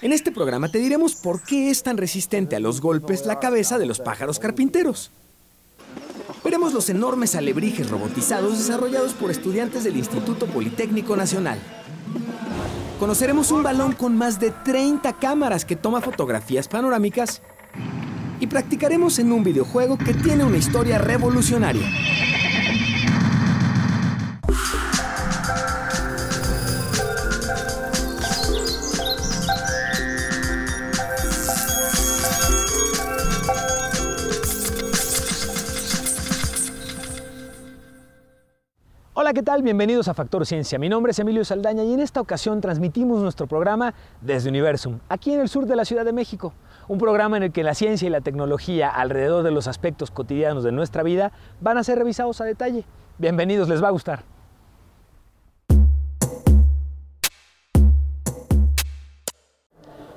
En este programa te diremos por qué es tan resistente a los golpes la cabeza de los pájaros carpinteros. Veremos los enormes alebrijes robotizados desarrollados por estudiantes del Instituto Politécnico Nacional. Conoceremos un balón con más de 30 cámaras que toma fotografías panorámicas y practicaremos en un videojuego que tiene una historia revolucionaria. Hola, ¿qué tal? Bienvenidos a Factor Ciencia. Mi nombre es Emilio Saldaña y en esta ocasión transmitimos nuestro programa desde Universum, aquí en el sur de la Ciudad de México. Un programa en el que la ciencia y la tecnología alrededor de los aspectos cotidianos de nuestra vida van a ser revisados a detalle. Bienvenidos, les va a gustar.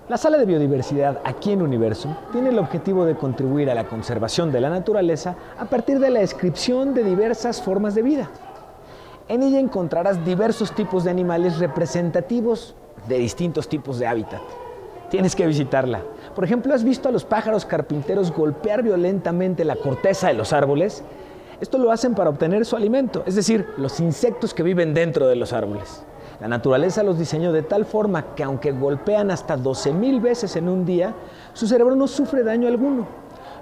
La sala de biodiversidad aquí en Universum tiene el objetivo de contribuir a la conservación de la naturaleza a partir de la descripción de diversas formas de vida. En ella encontrarás diversos tipos de animales representativos de distintos tipos de hábitat. Tienes que visitarla. Por ejemplo, ¿has visto a los pájaros carpinteros golpear violentamente la corteza de los árboles? Esto lo hacen para obtener su alimento, es decir, los insectos que viven dentro de los árboles. La naturaleza los diseñó de tal forma que aunque golpean hasta 12.000 veces en un día, su cerebro no sufre daño alguno.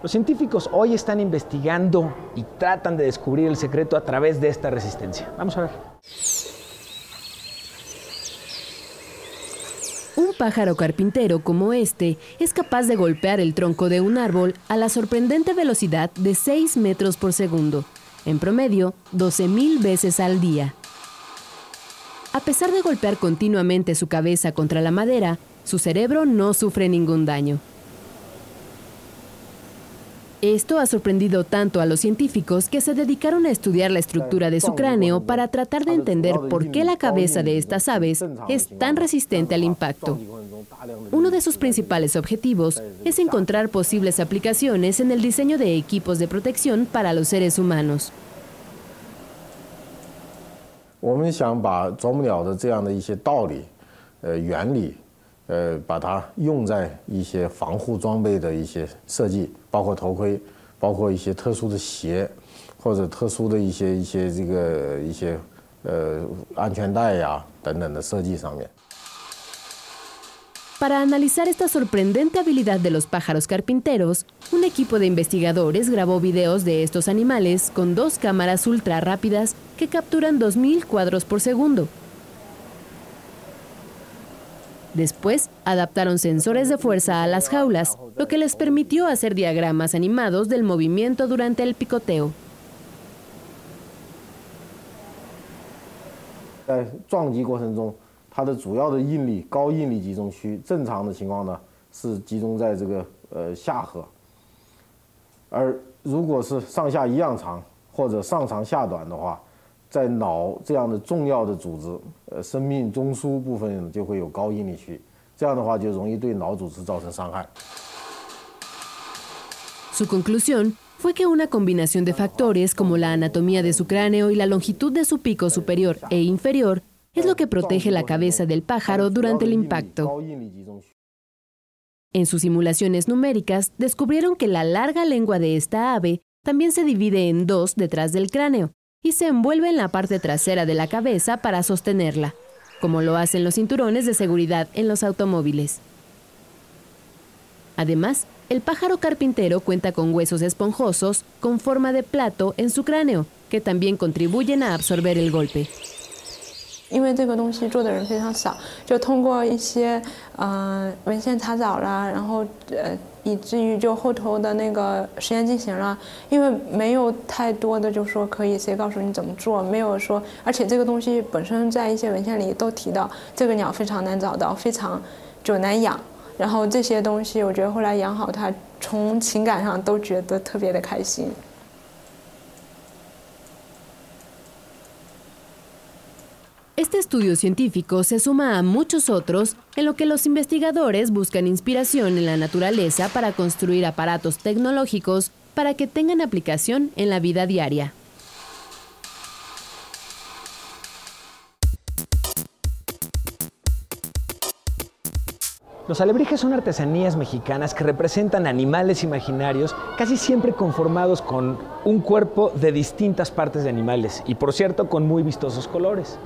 Los científicos hoy están investigando y tratan de descubrir el secreto a través de esta resistencia. Vamos a ver. Un pájaro carpintero como este es capaz de golpear el tronco de un árbol a la sorprendente velocidad de 6 metros por segundo, en promedio 12.000 veces al día. A pesar de golpear continuamente su cabeza contra la madera, su cerebro no sufre ningún daño. Esto ha sorprendido tanto a los científicos que se dedicaron a estudiar la estructura de su cráneo para tratar de entender por qué la cabeza de estas aves es tan resistente al impacto. Uno de sus principales objetivos es encontrar posibles aplicaciones en el diseño de equipos de protección para los seres humanos. 我们想把啄木鸟的这样的一些道理、呃原理，呃把它用在一些防护装备的一些设计，包括头盔，包括一些特殊的鞋，或者特殊的一些一些这个一些呃安全带呀等等的设计上面。 Para analizar esta sorprendente habilidad de los pájaros carpinteros, un equipo de investigadores grabó videos de estos animales con dos cámaras ultra rápidas que capturan 2.000 cuadros por segundo. Después, adaptaron sensores de fuerza a las jaulas, lo que les permitió hacer diagramas animados del movimiento durante el picoteo. 在撞击过程中，它的主要的应力高应力集中区，正常的情况呢是集中在这个呃下颌，而如果是上下一样长或者上长下短的话，在脑这样的重要的组织，呃生命中枢部分就会有高应力区，这样的话就容易对脑组织造成伤害。 Su conclusión fue que una combinación de factores como la anatomía de su cráneo y la longitud de su pico superior e inferior es lo que protege la cabeza del pájaro durante el impacto. 高应力集中区。 En sus simulaciones numéricas descubrieron que la larga lengua de esta ave también se divide en dos detrás del cráneo y se envuelve en la parte trasera de la cabeza para sostenerla, como lo hacen los cinturones de seguridad en los automóviles. Además, el pájaro carpintero cuenta con huesos esponjosos con forma de plato en su cráneo, que también contribuyen a absorber el golpe. 因为这个东西做的人非常少，就通过一些呃文献查找啦，然后呃 以至于就后头的那个实验进行了，因为没有太多的就说可以谁告诉你怎么做，没有说，而且这个东西本身在一些文献里都提到，这个鸟非常难找到，非常就难养，然后这些东西我觉得后来养好它，从情感上都觉得特别的开心。Este estudio científico se suma a muchos otros en lo que los investigadores buscan inspiración en la naturaleza para construir aparatos tecnológicos para que tengan aplicación en la vida diaria. Los alebrijes son artesanías mexicanas que representan animales imaginarios, casi siempre conformados con un cuerpo de distintas partes de animales y, por cierto, con muy vistosos colores.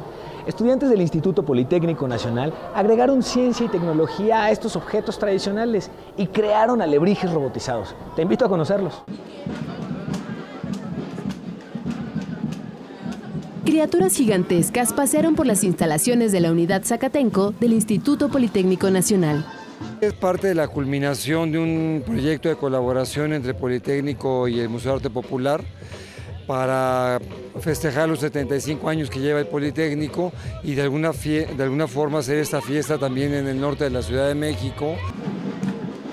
Estudiantes del Instituto Politécnico Nacional agregaron ciencia y tecnología a estos objetos tradicionales y crearon alebrijes robotizados. Te invito a conocerlos. Criaturas gigantescas pasearon por las instalaciones de la unidad Zacatenco del Instituto Politécnico Nacional. Es parte de la culminación de un proyecto de colaboración entre Politécnico y el Museo de Arte Popular para festejar los 75 años que lleva el Politécnico y de alguna, de alguna forma hacer esta fiesta también en el norte de la Ciudad de México.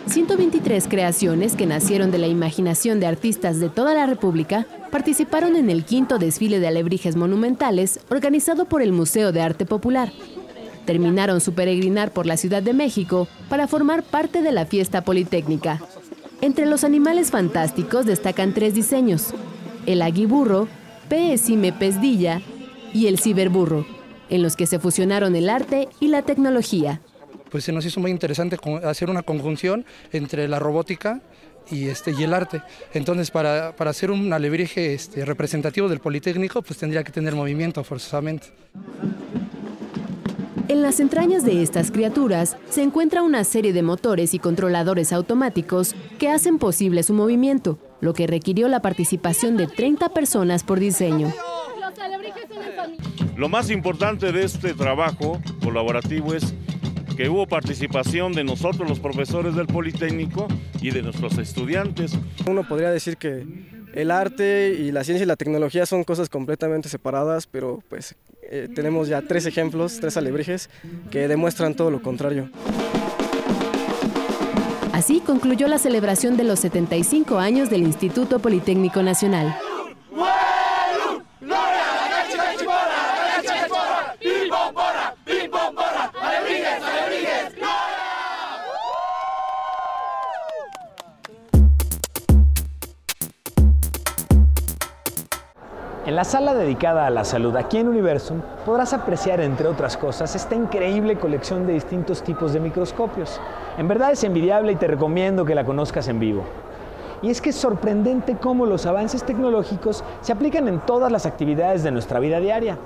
123 creaciones que nacieron de la imaginación de artistas de toda la República participaron en el quinto desfile de alebrijes monumentales organizado por el Museo de Arte Popular. Terminaron su peregrinar por la Ciudad de México para formar parte de la fiesta politécnica. Entre los animales fantásticos destacan tres diseños, el aguiburro, P.S.M. Pesdilla y el ciberburro, en los que se fusionaron el arte y la tecnología pues se nos hizo muy interesante hacer una conjunción entre la robótica y, este, y el arte. Entonces, para, para hacer un alebrije este, representativo del Politécnico, pues tendría que tener movimiento forzosamente. En las entrañas de estas criaturas se encuentra una serie de motores y controladores automáticos que hacen posible su movimiento, lo que requirió la participación de 30 personas por diseño. Lo más importante de este trabajo colaborativo es que hubo participación de nosotros los profesores del Politécnico y de nuestros estudiantes. Uno podría decir que el arte y la ciencia y la tecnología son cosas completamente separadas, pero pues eh, tenemos ya tres ejemplos, tres alebrijes, que demuestran todo lo contrario. Así concluyó la celebración de los 75 años del Instituto Politécnico Nacional. En la sala dedicada a la salud aquí en Universum podrás apreciar, entre otras cosas, esta increíble colección de distintos tipos de microscopios. En verdad es envidiable y te recomiendo que la conozcas en vivo. Y es que es sorprendente cómo los avances tecnológicos se aplican en todas las actividades de nuestra vida diaria.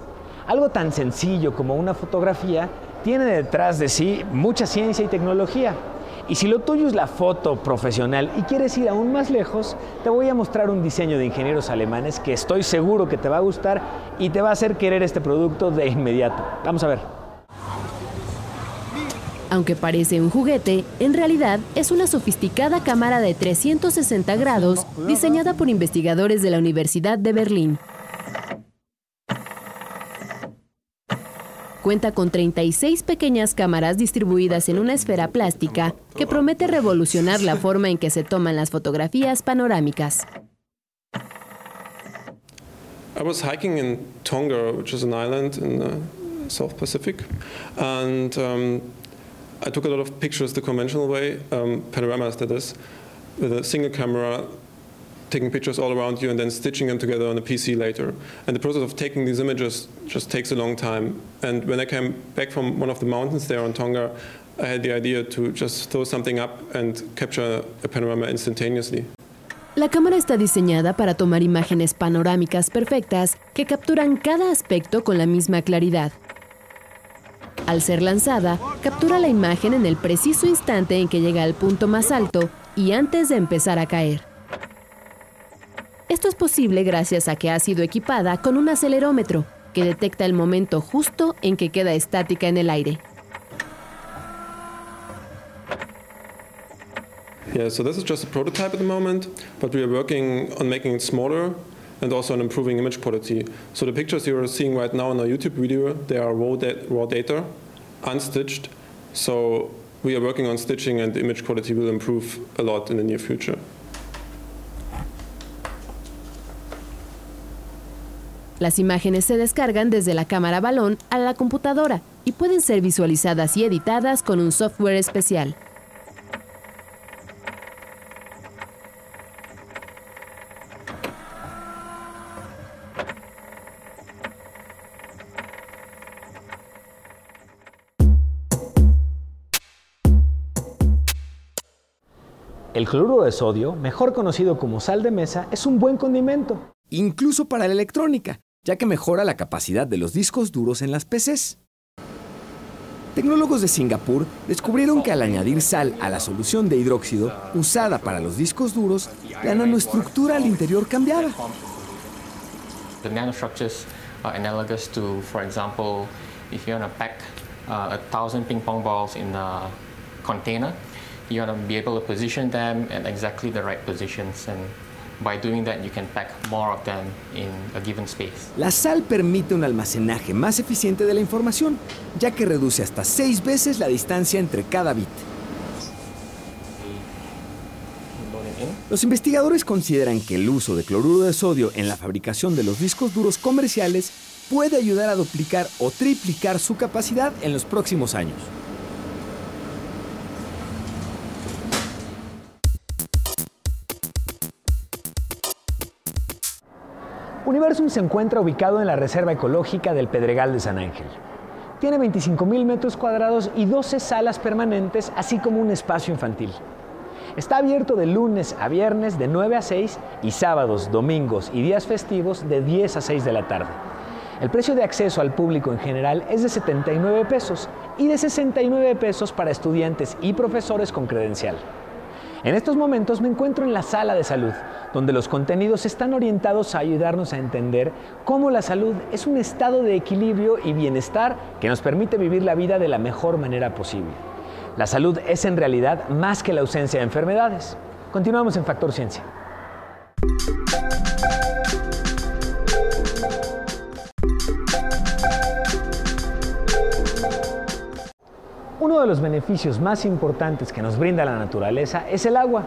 Algo tan sencillo como una fotografía tiene detrás de sí mucha ciencia y tecnología. Y si lo tuyo es la foto profesional y quieres ir aún más lejos, te voy a mostrar un diseño de ingenieros alemanes que estoy seguro que te va a gustar y te va a hacer querer este producto de inmediato. Vamos a ver. Aunque parece un juguete, en realidad es una sofisticada cámara de 360 grados diseñada por investigadores de la Universidad de Berlín. Cuenta con 36 pequeñas cámaras distribuidas en una esfera plástica que promete revolucionar la forma en que se toman las fotografías panorámicas. I was hiking in Tonga, which is an island in the South Pacific, and um, I took a lot of pictures the conventional way, um, panoramas that is, with a single camera taking pictures all around you and then stitching them together on a PC later. And the process of taking these images just takes a long time. And when I came back from one of the mountains there on Tonga, I had the idea to just throw something up and capture a panorama instantaneously. La cámara está diseñada para tomar imágenes panorámicas perfectas que capturan cada aspecto con la misma claridad. Al ser lanzada, captura la imagen en el preciso instante en que llega al punto más alto y antes de empezar a caer. Esto es posible gracias a que ha sido equipada con un acelerómetro que detecta el momento justo en que queda estática en el aire. Yeah, so this is just a prototype at the moment, but we are working on making it smaller and also on improving image quality. So the pictures you are seeing right now in our YouTube video, they are raw, raw data, unstitched. So we are working on stitching and image quality will improve a lot in the near future. Las imágenes se descargan desde la cámara balón a la computadora y pueden ser visualizadas y editadas con un software especial. El cloruro de sodio, mejor conocido como sal de mesa, es un buen condimento. Incluso para la electrónica, ya que mejora la capacidad de los discos duros en las PCs. Tecnólogos de Singapur descubrieron que al añadir sal a la solución de hidróxido usada para los discos duros, la nanoestructura al interior cambiaba. The nanostructures are analogous to, for example, if you want to pack uh, a thousand ping pong balls in a container, you want to be able to position them at exactly the right positions and By doing that, you can pack more of them in a given space. La sal permite un almacenaje más eficiente de la información, ya que reduce hasta seis veces la distancia entre cada bit. Los investigadores consideran que el uso de cloruro de sodio en la fabricación de los discos duros comerciales puede ayudar a duplicar o triplicar su capacidad en los próximos años. Universum se encuentra ubicado en la Reserva Ecológica del Pedregal de San Ángel. Tiene 25.000 metros cuadrados y 12 salas permanentes, así como un espacio infantil. Está abierto de lunes a viernes de 9 a 6 y sábados, domingos y días festivos de 10 a 6 de la tarde. El precio de acceso al público en general es de 79 pesos y de 69 pesos para estudiantes y profesores con credencial. En estos momentos me encuentro en la sala de salud, donde los contenidos están orientados a ayudarnos a entender cómo la salud es un estado de equilibrio y bienestar que nos permite vivir la vida de la mejor manera posible. La salud es en realidad más que la ausencia de enfermedades. Continuamos en Factor Ciencia. Uno de los beneficios más importantes que nos brinda la naturaleza es el agua.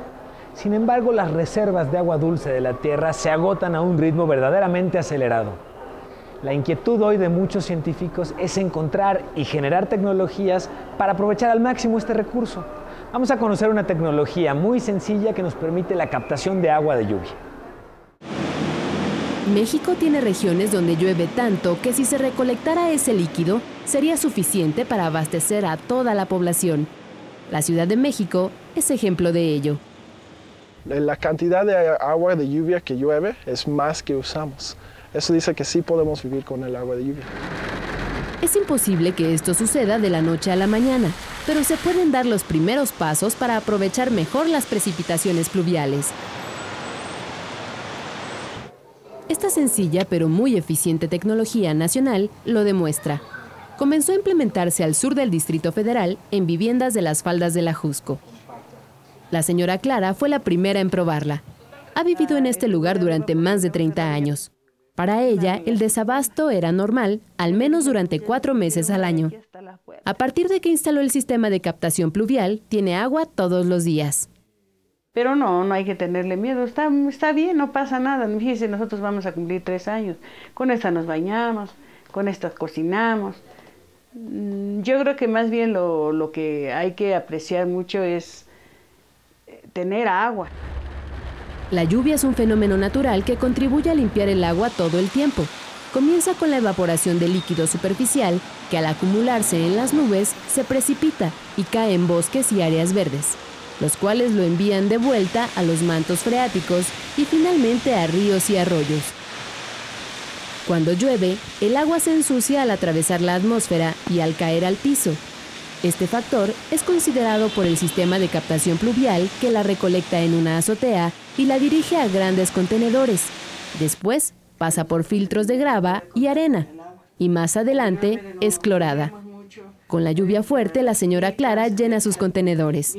Sin embargo, las reservas de agua dulce de la Tierra se agotan a un ritmo verdaderamente acelerado. La inquietud hoy de muchos científicos es encontrar y generar tecnologías para aprovechar al máximo este recurso. Vamos a conocer una tecnología muy sencilla que nos permite la captación de agua de lluvia. México tiene regiones donde llueve tanto que si se recolectara ese líquido sería suficiente para abastecer a toda la población. La Ciudad de México es ejemplo de ello. La cantidad de agua de lluvia que llueve es más que usamos. Eso dice que sí podemos vivir con el agua de lluvia. Es imposible que esto suceda de la noche a la mañana, pero se pueden dar los primeros pasos para aprovechar mejor las precipitaciones pluviales. Esta sencilla pero muy eficiente tecnología nacional lo demuestra. Comenzó a implementarse al sur del Distrito Federal en viviendas de las faldas de la Jusco. La señora Clara fue la primera en probarla. Ha vivido en este lugar durante más de 30 años. Para ella, el desabasto era normal, al menos durante cuatro meses al año. A partir de que instaló el sistema de captación pluvial, tiene agua todos los días. Pero no, no hay que tenerle miedo, está, está bien, no pasa nada. Fíjense, nosotros vamos a cumplir tres años. Con esta nos bañamos, con esta cocinamos. Mm, yo creo que más bien lo, lo que hay que apreciar mucho es eh, tener agua. La lluvia es un fenómeno natural que contribuye a limpiar el agua todo el tiempo. Comienza con la evaporación de líquido superficial que al acumularse en las nubes se precipita y cae en bosques y áreas verdes los cuales lo envían de vuelta a los mantos freáticos y finalmente a ríos y arroyos. Cuando llueve, el agua se ensucia al atravesar la atmósfera y al caer al piso. Este factor es considerado por el sistema de captación pluvial que la recolecta en una azotea y la dirige a grandes contenedores. Después pasa por filtros de grava y arena y más adelante es clorada. Con la lluvia fuerte, la señora Clara llena sus contenedores.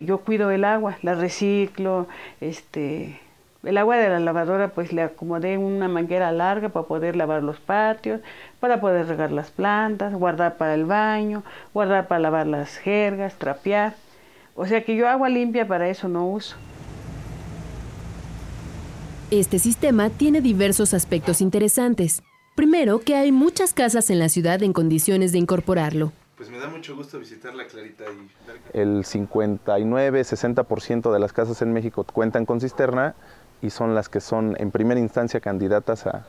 Yo cuido el agua, la reciclo, este, el agua de la lavadora pues le acomodé una manguera larga para poder lavar los patios, para poder regar las plantas, guardar para el baño, guardar para lavar las jergas, trapear. O sea que yo agua limpia para eso no uso. Este sistema tiene diversos aspectos interesantes. Primero, que hay muchas casas en la ciudad en condiciones de incorporarlo. Pues me da mucho gusto visitarla, Clarita. Y... El 59-60% de las casas en México cuentan con cisterna y son las que son en primera instancia candidatas a,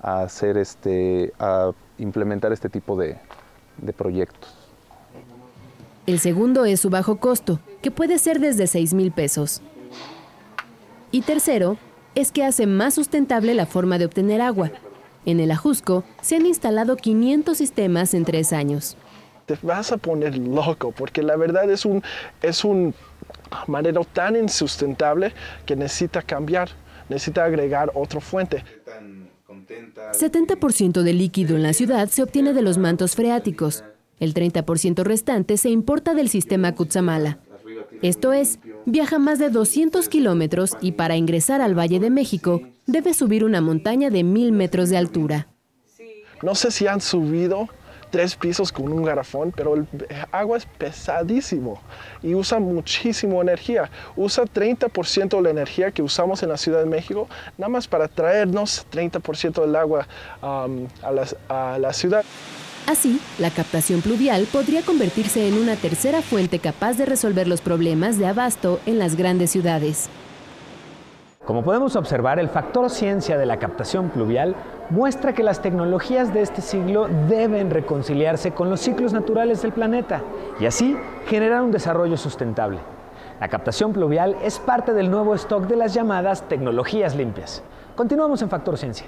hacer este, a implementar este tipo de, de proyectos. El segundo es su bajo costo, que puede ser desde 6 mil pesos. Y tercero, es que hace más sustentable la forma de obtener agua. En el Ajusco se han instalado 500 sistemas en tres años. Te vas a poner loco porque la verdad es un, es un manera tan insustentable que necesita cambiar, necesita agregar otra fuente. 70% del líquido en la ciudad se obtiene de los mantos freáticos. El 30% restante se importa del sistema Cutzamala. Esto es, viaja más de 200 kilómetros y para ingresar al Valle de México debe subir una montaña de mil metros de altura. No sé si han subido tres pisos con un garrafón, pero el agua es pesadísimo y usa muchísimo energía. Usa 30% de la energía que usamos en la Ciudad de México, nada más para traernos 30% del agua um, a, la, a la ciudad. Así, la captación pluvial podría convertirse en una tercera fuente capaz de resolver los problemas de abasto en las grandes ciudades. Como podemos observar, el factor ciencia de la captación pluvial muestra que las tecnologías de este siglo deben reconciliarse con los ciclos naturales del planeta y así generar un desarrollo sustentable. La captación pluvial es parte del nuevo stock de las llamadas tecnologías limpias. Continuamos en Factor Ciencia.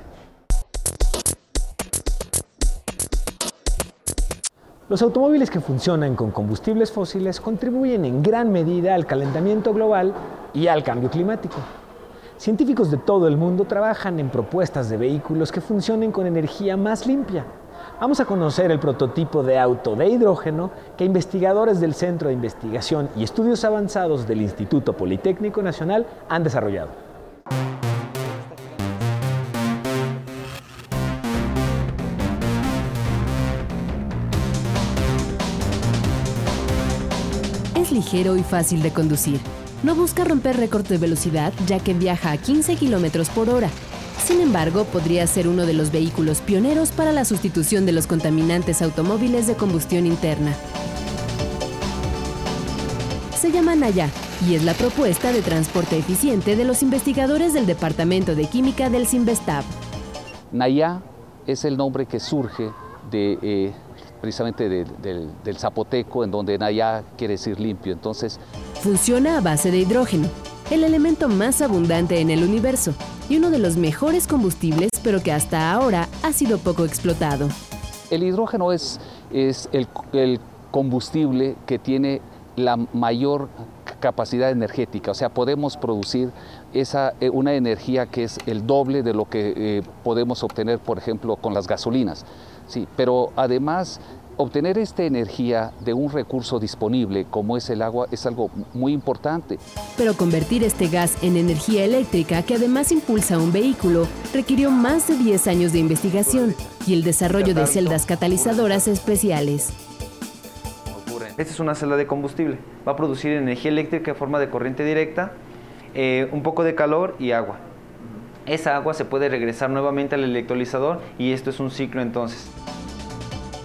Los automóviles que funcionan con combustibles fósiles contribuyen en gran medida al calentamiento global y al cambio climático. Científicos de todo el mundo trabajan en propuestas de vehículos que funcionen con energía más limpia. Vamos a conocer el prototipo de auto de hidrógeno que investigadores del Centro de Investigación y Estudios Avanzados del Instituto Politécnico Nacional han desarrollado. Ligero y fácil de conducir. No busca romper récord de velocidad ya que viaja a 15 kilómetros por hora. Sin embargo, podría ser uno de los vehículos pioneros para la sustitución de los contaminantes automóviles de combustión interna. Se llama Naya y es la propuesta de transporte eficiente de los investigadores del Departamento de Química del Sinvestab. Naya es el nombre que surge de, eh, precisamente de- del- del zapoteco, en donde Naya quiere decir limpio. Entonces, Funciona a base de hidrógeno, el elemento más abundante en el universo y uno de los mejores combustibles, pero que hasta ahora ha sido poco explotado. el hidrógeno es, es el, el combustible que tiene la mayor capacidad energética, o sea, podemos producir esa, eh, una energía que es el doble de lo que eh, podemos obtener, por ejemplo, con las gasolinas. Sí, pero además obtener esta energía de un recurso disponible como es el agua es algo muy importante. Pero convertir este gas en energía eléctrica, que además impulsa un vehículo, requirió más de 10 años de investigación y el desarrollo de celdas catalizadoras especiales. Esta es una celda de combustible. Va a producir energía eléctrica en forma de corriente directa, eh, un poco de calor y agua. Esa agua se puede regresar nuevamente al electrolizador y esto es un ciclo entonces.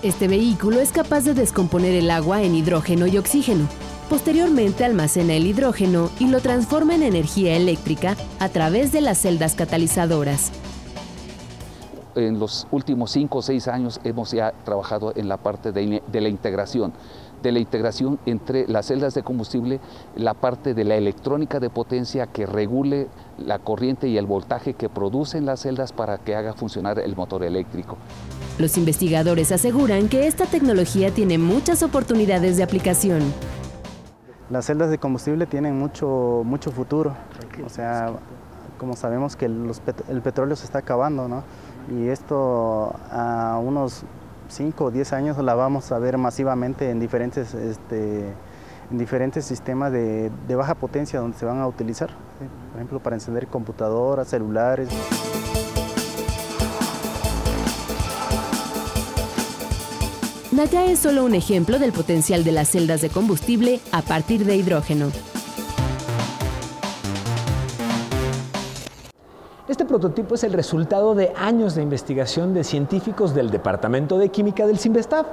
Este vehículo es capaz de descomponer el agua en hidrógeno y oxígeno. Posteriormente almacena el hidrógeno y lo transforma en energía eléctrica a través de las celdas catalizadoras. en los últimos cinco o seis años hemos ya trabajado en la parte de, de la integración, de la integración entre las celdas de combustible, la parte de la electrónica de potencia que regule la corriente y el voltaje que producen las celdas para que haga funcionar el motor eléctrico. Los investigadores aseguran que esta tecnología tiene muchas oportunidades de aplicación. Las celdas de combustible tienen mucho, mucho futuro. O sea, como sabemos que los pet- el petróleo se está acabando, ¿no? Y esto a unos 5 o 10 años la vamos a ver masivamente en diferentes, este, en diferentes sistemas de, de baja potencia donde se van a utilizar. Por ejemplo, para encender computadoras, celulares. Naya es solo un ejemplo del potencial de las celdas de combustible a partir de hidrógeno. Prototipo es el resultado de años de investigación de científicos del Departamento de Química del Sinvestav,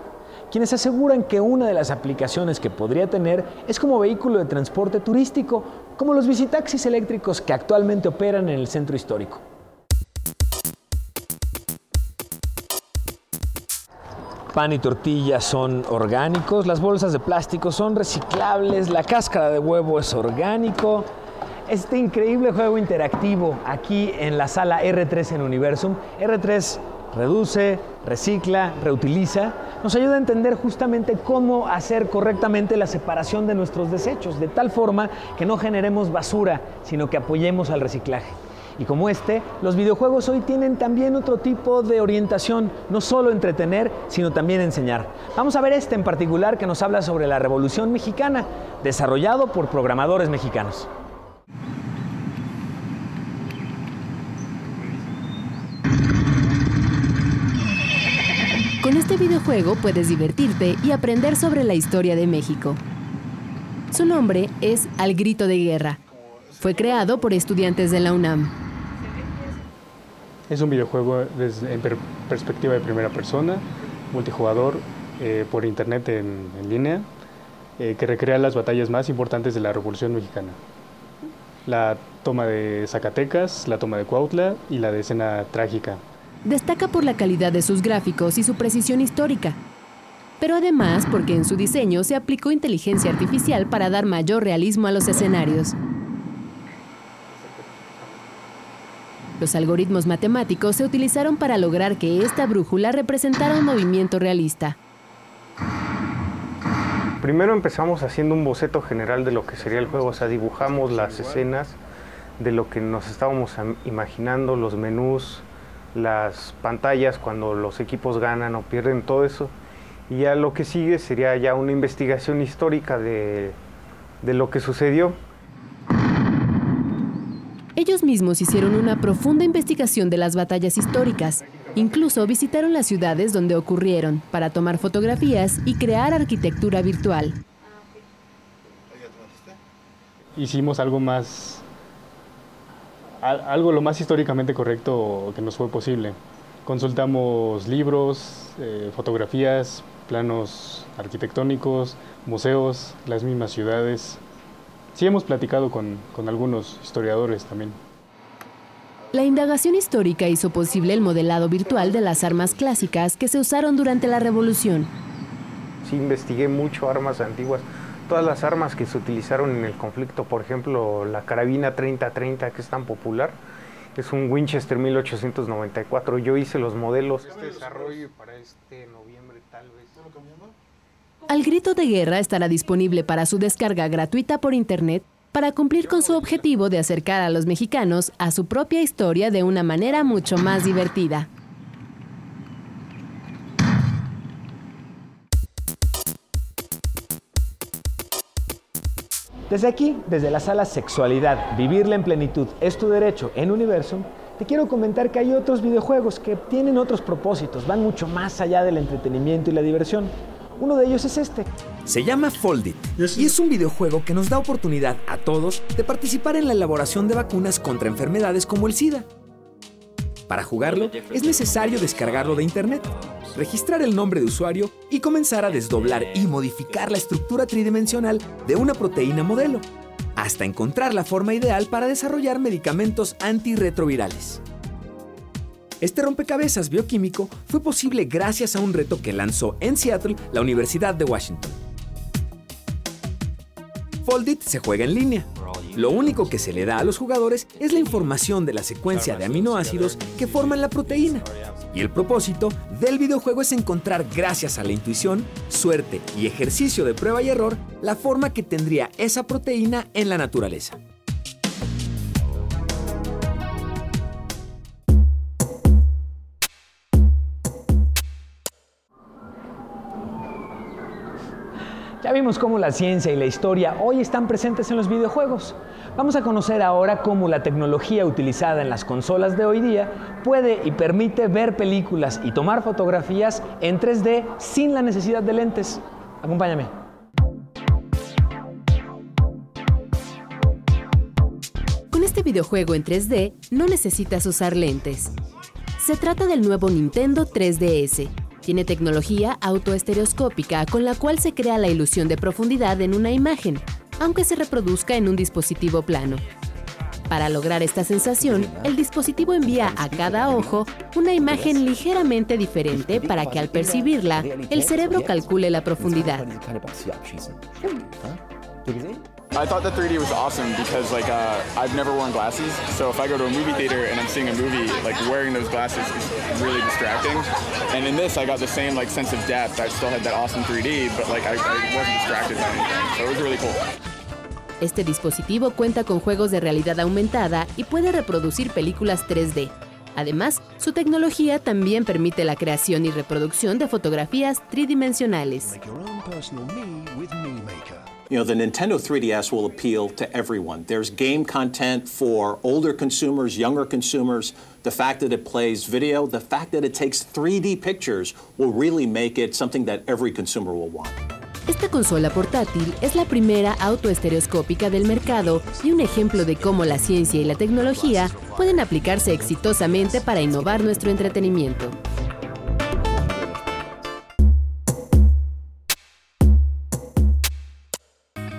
quienes aseguran que una de las aplicaciones que podría tener es como vehículo de transporte turístico, como los visitaxis eléctricos que actualmente operan en el centro histórico. pan y tortilla son orgánicos, las bolsas de plástico son reciclables, la cáscara de huevo es orgánico. Este increíble juego interactivo aquí en la sala R3 en Universum, R3 reduce, recicla, reutiliza, nos ayuda a entender justamente cómo hacer correctamente la separación de nuestros desechos, de tal forma que no generemos basura, sino que apoyemos al reciclaje. Y como este, los videojuegos hoy tienen también otro tipo de orientación, no solo entretener, sino también enseñar. Vamos a ver este en particular que nos habla sobre la Revolución Mexicana, desarrollado por programadores mexicanos. Con este videojuego puedes divertirte y aprender sobre la historia de México. Su nombre es Al Grito de Guerra. Fue creado por estudiantes de la UNAM. Es un videojuego desde, en per- perspectiva de primera persona, multijugador, eh, por internet en, en línea, eh, que recrea las batallas más importantes de la Revolución Mexicana. La toma de Zacatecas, la toma de Cuautla y la de escena trágica. Destaca por la calidad de sus gráficos y su precisión histórica, pero además porque en su diseño se aplicó inteligencia artificial para dar mayor realismo a los escenarios. Los algoritmos matemáticos se utilizaron para lograr que esta brújula representara un movimiento realista. Primero empezamos haciendo un boceto general de lo que sería el juego, o sea, dibujamos las escenas de lo que nos estábamos am- imaginando, los menús, las pantallas cuando los equipos ganan o pierden, todo eso. Y ya lo que sigue sería ya una investigación histórica de, de lo que sucedió. Ellos mismos hicieron una profunda investigación de las batallas históricas. Incluso visitaron las ciudades donde ocurrieron para tomar fotografías y crear arquitectura virtual. Hicimos algo más, algo lo más históricamente correcto que nos fue posible. Consultamos libros, eh, fotografías, planos arquitectónicos, museos, las mismas ciudades. Sí hemos platicado con, con algunos historiadores también. La indagación histórica hizo posible el modelado virtual de las armas clásicas que se usaron durante la Revolución. Sí investigué mucho armas antiguas, todas las armas que se utilizaron en el conflicto, por ejemplo, la carabina 3030 que es tan popular, es un Winchester 1894. Yo hice los modelos. Este desarrollo para este noviembre tal vez. Al grito de guerra estará disponible para su descarga gratuita por Internet para cumplir con su objetivo de acercar a los mexicanos a su propia historia de una manera mucho más divertida. Desde aquí, desde la sala Sexualidad, Vivirla en Plenitud es tu derecho en Universum, te quiero comentar que hay otros videojuegos que tienen otros propósitos, van mucho más allá del entretenimiento y la diversión. Uno de ellos es este. Se llama Foldit y es un videojuego que nos da oportunidad a todos de participar en la elaboración de vacunas contra enfermedades como el SIDA. Para jugarlo es necesario descargarlo de internet, registrar el nombre de usuario y comenzar a desdoblar y modificar la estructura tridimensional de una proteína modelo, hasta encontrar la forma ideal para desarrollar medicamentos antirretrovirales. Este rompecabezas bioquímico fue posible gracias a un reto que lanzó en Seattle la Universidad de Washington. Foldit se juega en línea. Lo único que se le da a los jugadores es la información de la secuencia de aminoácidos que forman la proteína. Y el propósito del videojuego es encontrar, gracias a la intuición, suerte y ejercicio de prueba y error, la forma que tendría esa proteína en la naturaleza. Ya vimos cómo la ciencia y la historia hoy están presentes en los videojuegos. Vamos a conocer ahora cómo la tecnología utilizada en las consolas de hoy día puede y permite ver películas y tomar fotografías en 3D sin la necesidad de lentes. Acompáñame. Con este videojuego en 3D no necesitas usar lentes. Se trata del nuevo Nintendo 3DS. Tiene tecnología autoestereoscópica con la cual se crea la ilusión de profundidad en una imagen, aunque se reproduzca en un dispositivo plano. Para lograr esta sensación, el dispositivo envía a cada ojo una imagen ligeramente diferente para que al percibirla, el cerebro calcule la profundidad. I thought the 3D was awesome because like uh, I've never worn glasses, so if I go to a movie theater and I'm seeing a movie, like wearing those glasses is really distracting. And in this, I got the same like sense of depth. I still had that awesome 3D, but like I, I wasn't distracted by anything, so it was really cool. Este dispositivo cuenta con juegos de realidad aumentada y puede reproducir películas 3D. Además, su tecnología también permite la creación y reproducción de fotografías tridimensionales. You know, the Nintendo 3DS will appeal to everyone. There's game content for older consumers, younger consumers. The fact that it plays video, the fact that it takes 3D pictures will really make it something that every consumer will want. Esta consola portátil es la primera autoestereoscópica del mercado y un ejemplo de cómo la ciencia y la tecnología pueden aplicarse exitosamente para innovar nuestro entretenimiento.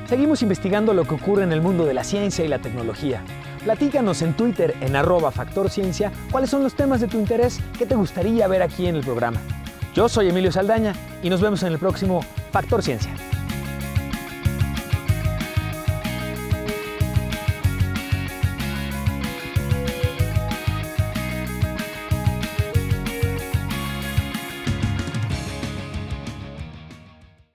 Seguimos investigando lo que ocurre en el mundo de la ciencia y la tecnología. Platícanos en Twitter en arroba factorciencia cuáles son los temas de tu interés que te gustaría ver aquí en el programa. Yo soy Emilio Saldaña y nos vemos en el próximo Factor Ciencia.